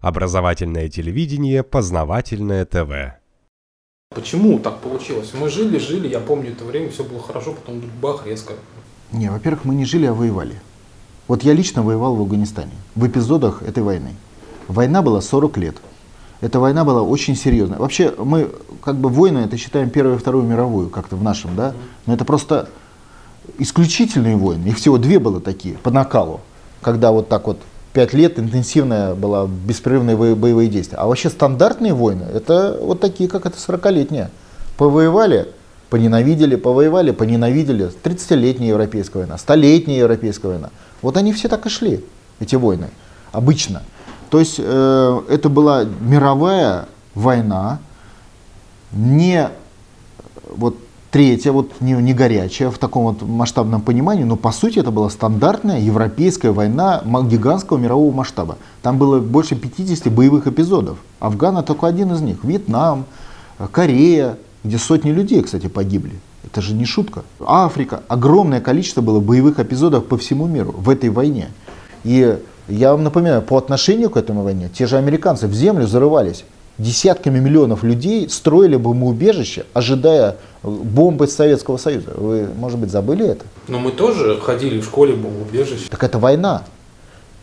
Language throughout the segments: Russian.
Образовательное телевидение, познавательное ТВ. Почему так получилось? Мы жили, жили, я помню это время, все было хорошо, потом бах, резко. Не, во-первых, мы не жили, а воевали. Вот я лично воевал в Афганистане, в эпизодах этой войны. Война была 40 лет. Эта война была очень серьезная. Вообще, мы как бы войны, это считаем Первую и Вторую мировую, как-то в нашем, да? Но это просто исключительные войны. Их всего две было такие, по накалу. Когда вот так вот пять лет интенсивная была беспрерывные боевые действия. А вообще стандартные войны, это вот такие, как это 40-летняя. Повоевали, поненавидели, повоевали, поненавидели. 30-летняя европейская война, столетняя европейская война. Вот они все так и шли, эти войны, обычно. То есть э, это была мировая война, не вот третья, вот не, не горячая в таком вот масштабном понимании, но по сути это была стандартная европейская война гигантского мирового масштаба. Там было больше 50 боевых эпизодов. Афгана только один из них. Вьетнам, Корея, где сотни людей, кстати, погибли. Это же не шутка. Африка. Огромное количество было боевых эпизодов по всему миру в этой войне. И я вам напоминаю, по отношению к этому войне, те же американцы в землю зарывались. Десятками миллионов людей строили бы убежище, ожидая бомбы Советского Союза. Вы, может быть, забыли это? Но мы тоже ходили в школе бомбоубежище. Так это война.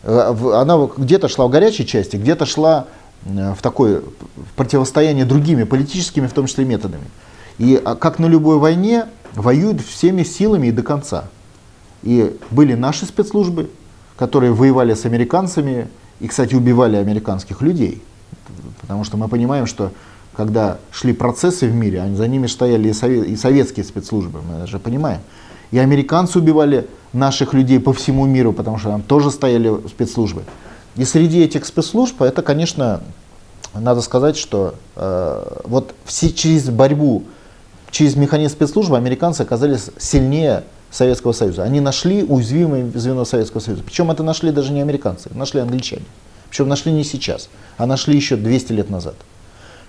Э, она где-то шла в горячей части, где-то шла э, в такое в противостояние другими политическими, в том числе, методами. И а, как на любой войне, воюют всеми силами и до конца. И были наши спецслужбы, которые воевали с американцами и, кстати, убивали американских людей. Потому что мы понимаем, что когда шли процессы в мире, за ними стояли и, советские спецслужбы, мы же понимаем. И американцы убивали наших людей по всему миру, потому что там тоже стояли спецслужбы. И среди этих спецслужб, это, конечно, надо сказать, что э, вот все, через борьбу, через механизм спецслужбы американцы оказались сильнее Советского Союза. Они нашли уязвимое звено Советского Союза. Причем это нашли даже не американцы, нашли англичане. Причем нашли не сейчас, а нашли еще 200 лет назад.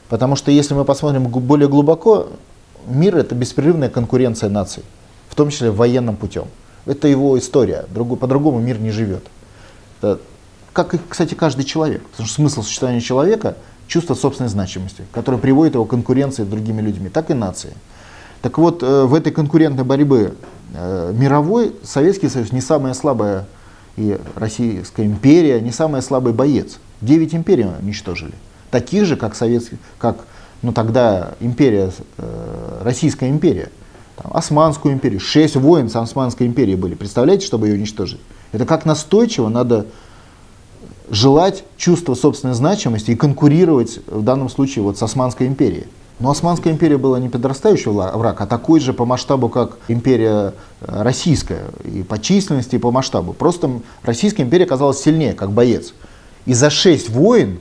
Потому что если мы посмотрим более глубоко, мир это беспрерывная конкуренция наций, в том числе военным путем. Это его история, по-другому мир не живет. Как и, кстати, каждый человек. Потому что смысл существования человека – чувство собственной значимости, которое приводит его к конкуренции с другими людьми, так и нации. Так вот, э, в этой конкурентной борьбе э, мировой Советский Союз не самая слабая и Российская империя не самый слабый боец. Девять империй уничтожили таких же, как, советский, как ну, тогда империя, э, Российская империя, там, Османскую империю, шесть войн с Османской империей были. Представляете, чтобы ее уничтожить? Это как настойчиво надо желать чувства собственной значимости и конкурировать в данном случае вот с Османской империей. Но Османская империя была не подрастающий враг, а такой же по масштабу, как империя э, российская, и по численности, и по масштабу. Просто Российская империя оказалась сильнее, как боец. И за шесть войн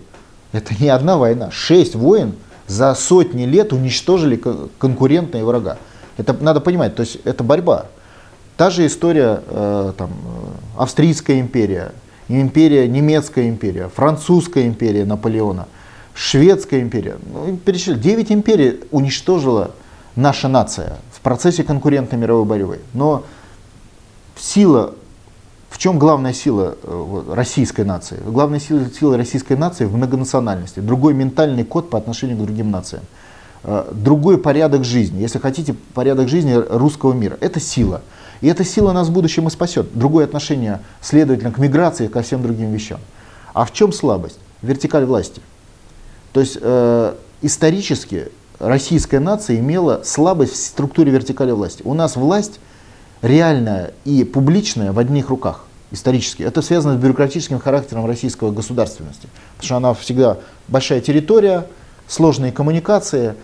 это не одна война. Шесть войн за сотни лет уничтожили конкурентные врага. Это надо понимать, то есть это борьба. Та же история, э, там, э, Австрийская империя, империя, немецкая империя, французская империя Наполеона, шведская империя. Ну, перечислили, 9 империй уничтожила наша нация в процессе конкурентной мировой борьбы. Но сила в чем главная сила э, российской нации? Главная сила, сила российской нации в многонациональности. Другой ментальный код по отношению к другим нациям. Э, другой порядок жизни. Если хотите, порядок жизни русского мира. Это сила. И эта сила нас в будущем и спасет. Другое отношение, следовательно, к миграции, ко всем другим вещам. А в чем слабость? Вертикаль власти. То есть э, исторически российская нация имела слабость в структуре вертикали власти. У нас власть реальная и публичная в одних руках исторически. Это связано с бюрократическим характером российской государственности. Потому что она всегда большая территория, сложные коммуникации,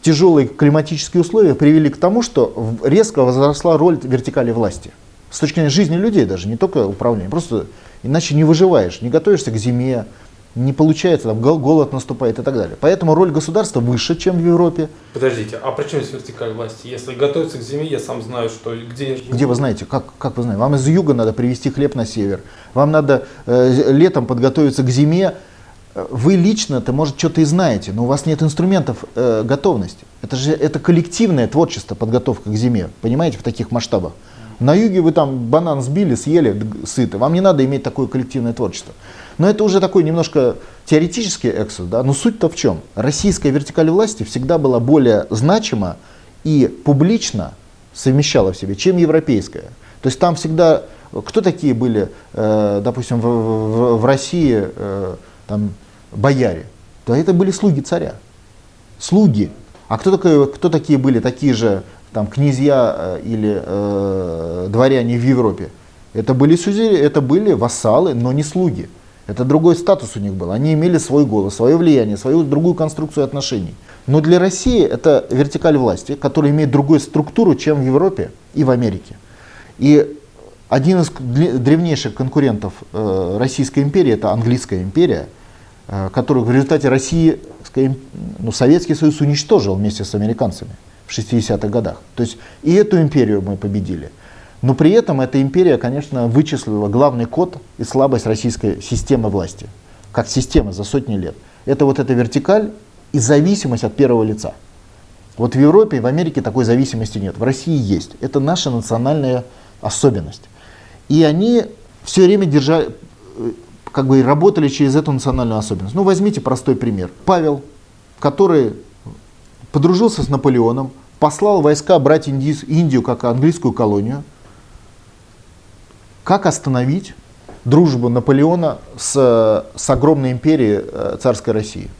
тяжелые климатические условия привели к тому, что резко возросла роль вертикали власти. С точки зрения жизни людей даже, не только управления. Просто иначе не выживаешь, не готовишься к зиме, не получается, там голод наступает и так далее. Поэтому роль государства выше, чем в Европе. Подождите, а при чем здесь вертикаль власти? Если готовиться к зиме, я сам знаю, что где. Где вы знаете? Как, как вы знаете? Вам из юга надо привезти хлеб на север. Вам надо э, летом подготовиться к зиме. Вы лично-то, может, что-то и знаете, но у вас нет инструментов э, готовности. Это же это коллективное творчество, подготовка к зиме, понимаете, в таких масштабах. На юге вы там банан сбили, съели, сыты. Вам не надо иметь такое коллективное творчество. Но это уже такой немножко теоретический эксус. Да? Но суть-то в чем? Российская вертикаль власти всегда была более значима и публично совмещала в себе, чем европейская. То есть там всегда, кто такие были, э, допустим, в, в, в России э, там, бояре? Да это были слуги царя. Слуги. А кто, такое, кто такие были такие же там, князья э, или э, дворяне в Европе? Это были, сюзери, это были вассалы, но не слуги. Это другой статус у них был. Они имели свой голос, свое влияние, свою другую конструкцию отношений. Но для России это вертикаль власти, которая имеет другую структуру, чем в Европе и в Америке. И один из древнейших конкурентов э, Российской империи, это Английская империя, э, которую в результате России, ну, Советский Союз уничтожил вместе с американцами в 60-х годах. То есть и эту империю мы победили. Но при этом эта империя, конечно, вычислила главный код и слабость российской системы власти, как системы за сотни лет. Это вот эта вертикаль и зависимость от первого лица. Вот в Европе и в Америке такой зависимости нет. В России есть. Это наша национальная особенность. И они все время держали, как бы работали через эту национальную особенность. Ну, возьмите простой пример. Павел, который подружился с Наполеоном, послал войска брать Индию как английскую колонию. Как остановить дружбу Наполеона с, с огромной империей э, царской России?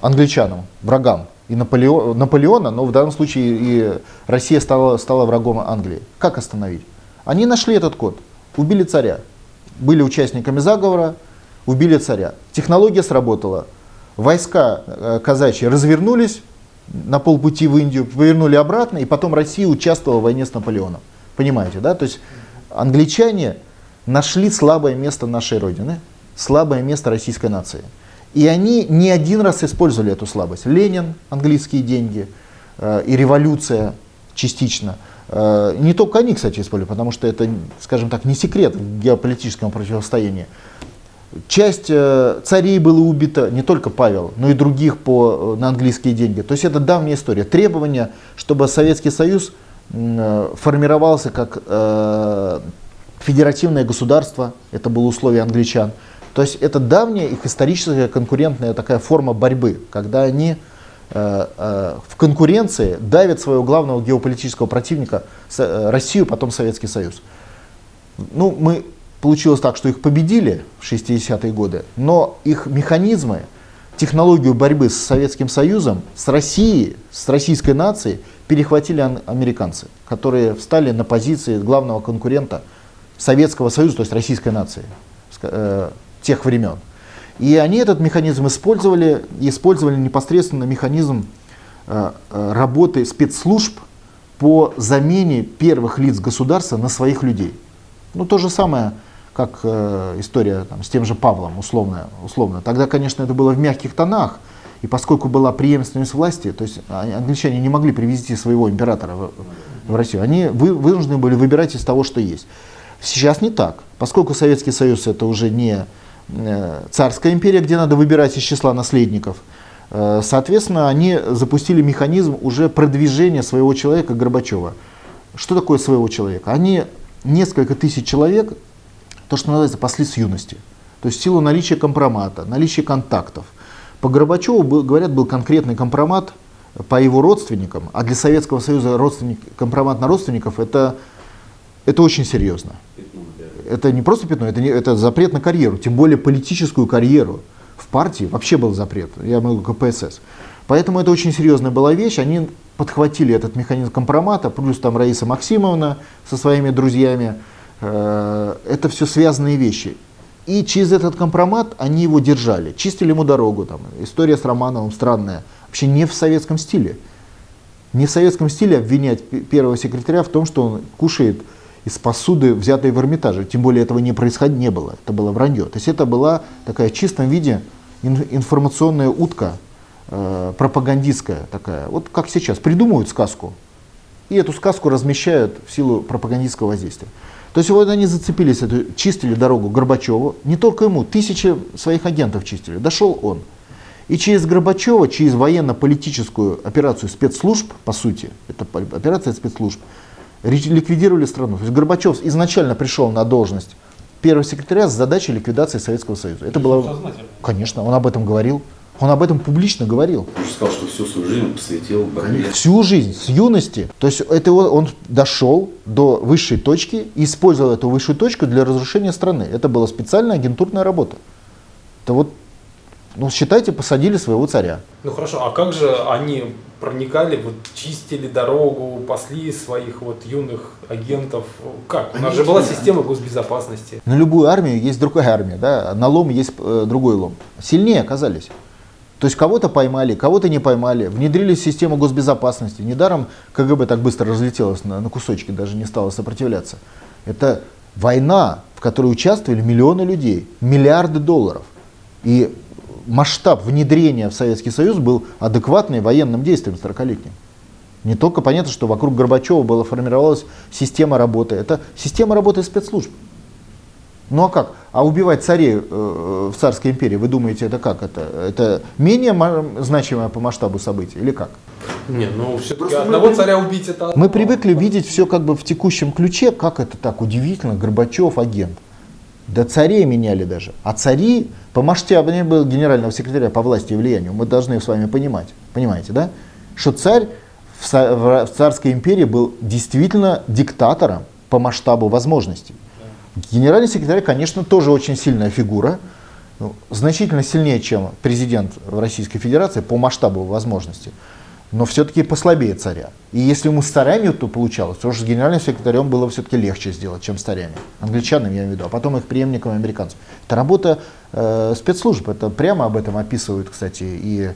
англичанам, врагам и Наполеон, Наполеона, но в данном случае и Россия стала, стала врагом Англии. Как остановить? Они нашли этот код, убили царя, были участниками заговора, убили царя. Технология сработала. Войска э, казачьи развернулись на полпути в Индию, повернули обратно, и потом Россия участвовала в войне с Наполеоном. Понимаете, да? То есть англичане нашли слабое место нашей Родины, слабое место российской нации. И они не один раз использовали эту слабость. Ленин, английские деньги э, и революция частично. Э, не только они, кстати, использовали, потому что это, скажем так, не секрет в геополитическом противостоянии. Часть э, царей было убито, не только Павел, но и других по, э, на английские деньги. То есть это давняя история. Требование, чтобы Советский Союз формировался как э, федеративное государство, это было условие англичан, то есть это давняя их историческая конкурентная такая форма борьбы, когда они э, э, в конкуренции давят своего главного геополитического противника э, Россию, потом Советский Союз. Ну, мы получилось так, что их победили в 60-е годы, но их механизмы, технологию борьбы с Советским Союзом, с Россией, с российской нацией перехватили американцы, которые встали на позиции главного конкурента Советского Союза, то есть российской нации тех времен. И они этот механизм использовали, использовали непосредственно механизм э, э, работы спецслужб по замене первых лиц государства на своих людей. Ну, то же самое, как э, история там, с тем же Павлом, условно, условно. Тогда, конечно, это было в мягких тонах, и поскольку была преемственность власти, то есть англичане не могли привезти своего императора в, в Россию, они вы, вынуждены были выбирать из того, что есть. Сейчас не так. Поскольку Советский Союз это уже не Э, царская империя, где надо выбирать из числа наследников. Э, соответственно, они запустили механизм уже продвижения своего человека Горбачева. Что такое своего человека? Они несколько тысяч человек, то, что называется, пасли с юности. То есть в силу наличия компромата, наличия контактов. По Горбачеву, был, говорят, был конкретный компромат по его родственникам, а для Советского Союза родственник, компромат на родственников это, это очень серьезно это не просто пятно, это, не, это запрет на карьеру, тем более политическую карьеру. В партии вообще был запрет, я могу КПСС. Поэтому это очень серьезная была вещь, они подхватили этот механизм компромата, плюс там Раиса Максимовна со своими друзьями, э, это все связанные вещи. И через этот компромат они его держали, чистили ему дорогу. Там. История с Романовым странная, вообще не в советском стиле. Не в советском стиле обвинять первого секретаря в том, что он кушает из посуды, взятой в Эрмитаже. Тем более этого не происходило, не было. Это было вранье. То есть это была такая в чистом виде информационная утка, э, пропагандистская такая. Вот как сейчас. Придумывают сказку. И эту сказку размещают в силу пропагандистского воздействия. То есть вот они зацепились, эту, чистили дорогу Горбачеву. Не только ему, тысячи своих агентов чистили. Дошел он. И через Горбачева, через военно-политическую операцию спецслужб, по сути, это операция спецслужб, ликвидировали страну. То есть Горбачев изначально пришел на должность первого секретаря с задачей ликвидации Советского Союза. Это было... Конечно, он об этом говорил. Он об этом публично говорил. Он же сказал, что всю свою жизнь посвятил борьбе. Всю жизнь, с юности. То есть это он дошел до высшей точки и использовал эту высшую точку для разрушения страны. Это была специальная агентурная работа. Это вот, ну считайте, посадили своего царя. Ну хорошо, а как же они проникали, вот чистили дорогу, пасли своих вот юных агентов? Как? У нас же была система госбезопасности. На любую армию есть другая армия, да, на лом есть э, другой лом. Сильнее оказались. То есть кого-то поймали, кого-то не поймали, внедрили в систему госбезопасности. Недаром КГБ так быстро разлетелось на, на кусочки, даже не стало сопротивляться. Это война, в которой участвовали миллионы людей, миллиарды долларов. И масштаб внедрения в Советский Союз был адекватный военным действиям 40-летним. Не только понятно, что вокруг Горбачева была формировалась система работы. Это система работы спецслужб. Ну а как? А убивать царей э, в царской империи, вы думаете, это как? Это, это менее значимое по масштабу событий или как? Не, ну все-таки одного мы, царя убить это одно. Мы привыкли видеть все как бы в текущем ключе, как это так удивительно, Горбачев агент. Да царей меняли даже. А цари по масштабу не был генерального секретаря по власти и влиянию. Мы должны с вами понимать. Понимаете, да? Что царь в, в, в царской империи был действительно диктатором по масштабу возможностей. Генеральный секретарь, конечно, тоже очень сильная фигура, ну, значительно сильнее, чем президент Российской Федерации по масштабу возможностей, но все-таки послабее царя. И если ему с царями то получалось, то с генеральным секретарем было все-таки легче сделать, чем с царями. Англичанам, я имею в виду, а потом их преемникам американцам. Это работа э, спецслужб, это прямо об этом описывают, кстати, и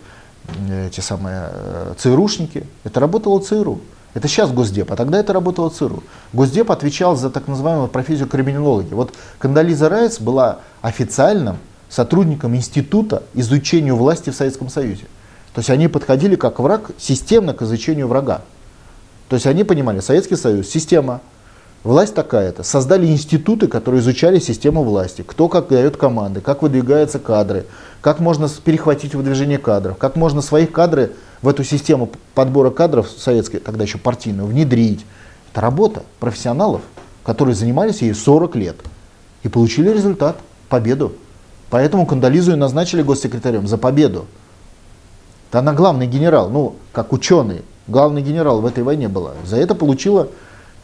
э, те самые э, ЦРУшники. Это работало ЦРУ. Это сейчас Госдеп, а тогда это работало ЦРУ. Госдеп отвечал за так называемую профессию криминологии. Вот Кандализа Райс была официальным сотрудником Института изучения власти в Советском Союзе. То есть они подходили как враг системно к изучению врага. То есть они понимали, Советский Союз, система, власть такая-то. Создали институты, которые изучали систему власти. Кто как дает команды, как выдвигаются кадры, как можно перехватить выдвижение кадров, как можно своих кадры в эту систему подбора кадров советской, тогда еще партийную, внедрить. Это работа профессионалов, которые занимались ей 40 лет и получили результат, победу. Поэтому Кандализу и назначили госсекретарем за победу. Да она главный генерал, ну, как ученый, главный генерал в этой войне была. За это получила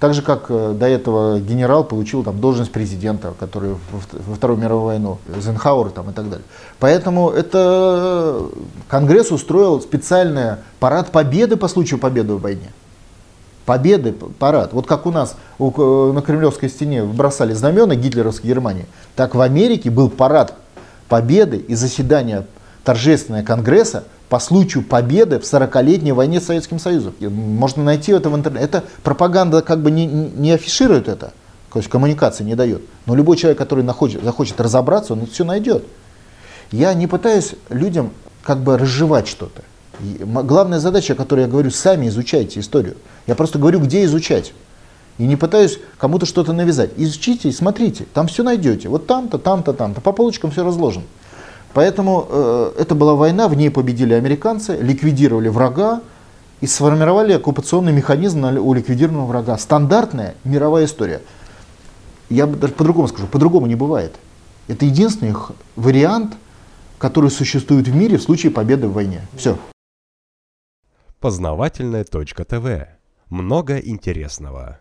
так же, как э, до этого генерал получил там, должность президента, который во Вторую мировую войну, Зенхауэр там, и так далее. Поэтому это Конгресс устроил специальный парад победы по случаю победы в войне. Победы, парад. Вот как у нас у, на Кремлевской стене бросали знамена гитлеровской Германии, так в Америке был парад победы и заседание торжественное Конгресса по случаю победы в 40-летней войне с Советским Союзом. Можно найти это в интернете. Это пропаганда как бы не, не афиширует это, то есть коммуникации не дает. Но любой человек, который находит, захочет разобраться, он все найдет. Я не пытаюсь людям как бы разжевать что-то. Главная задача, о которой я говорю, сами изучайте историю. Я просто говорю, где изучать. И не пытаюсь кому-то что-то навязать. Изучите и смотрите, там все найдете. Вот там-то, там-то, там-то. По полочкам все разложено. Поэтому э, это была война, в ней победили американцы, ликвидировали врага и сформировали оккупационный механизм у ликвидированного врага. Стандартная мировая история. Я даже по-другому скажу, по-другому не бывает. Это единственный вариант, который существует в мире в случае победы в войне. Все. Познавательная точка ТВ. Много интересного.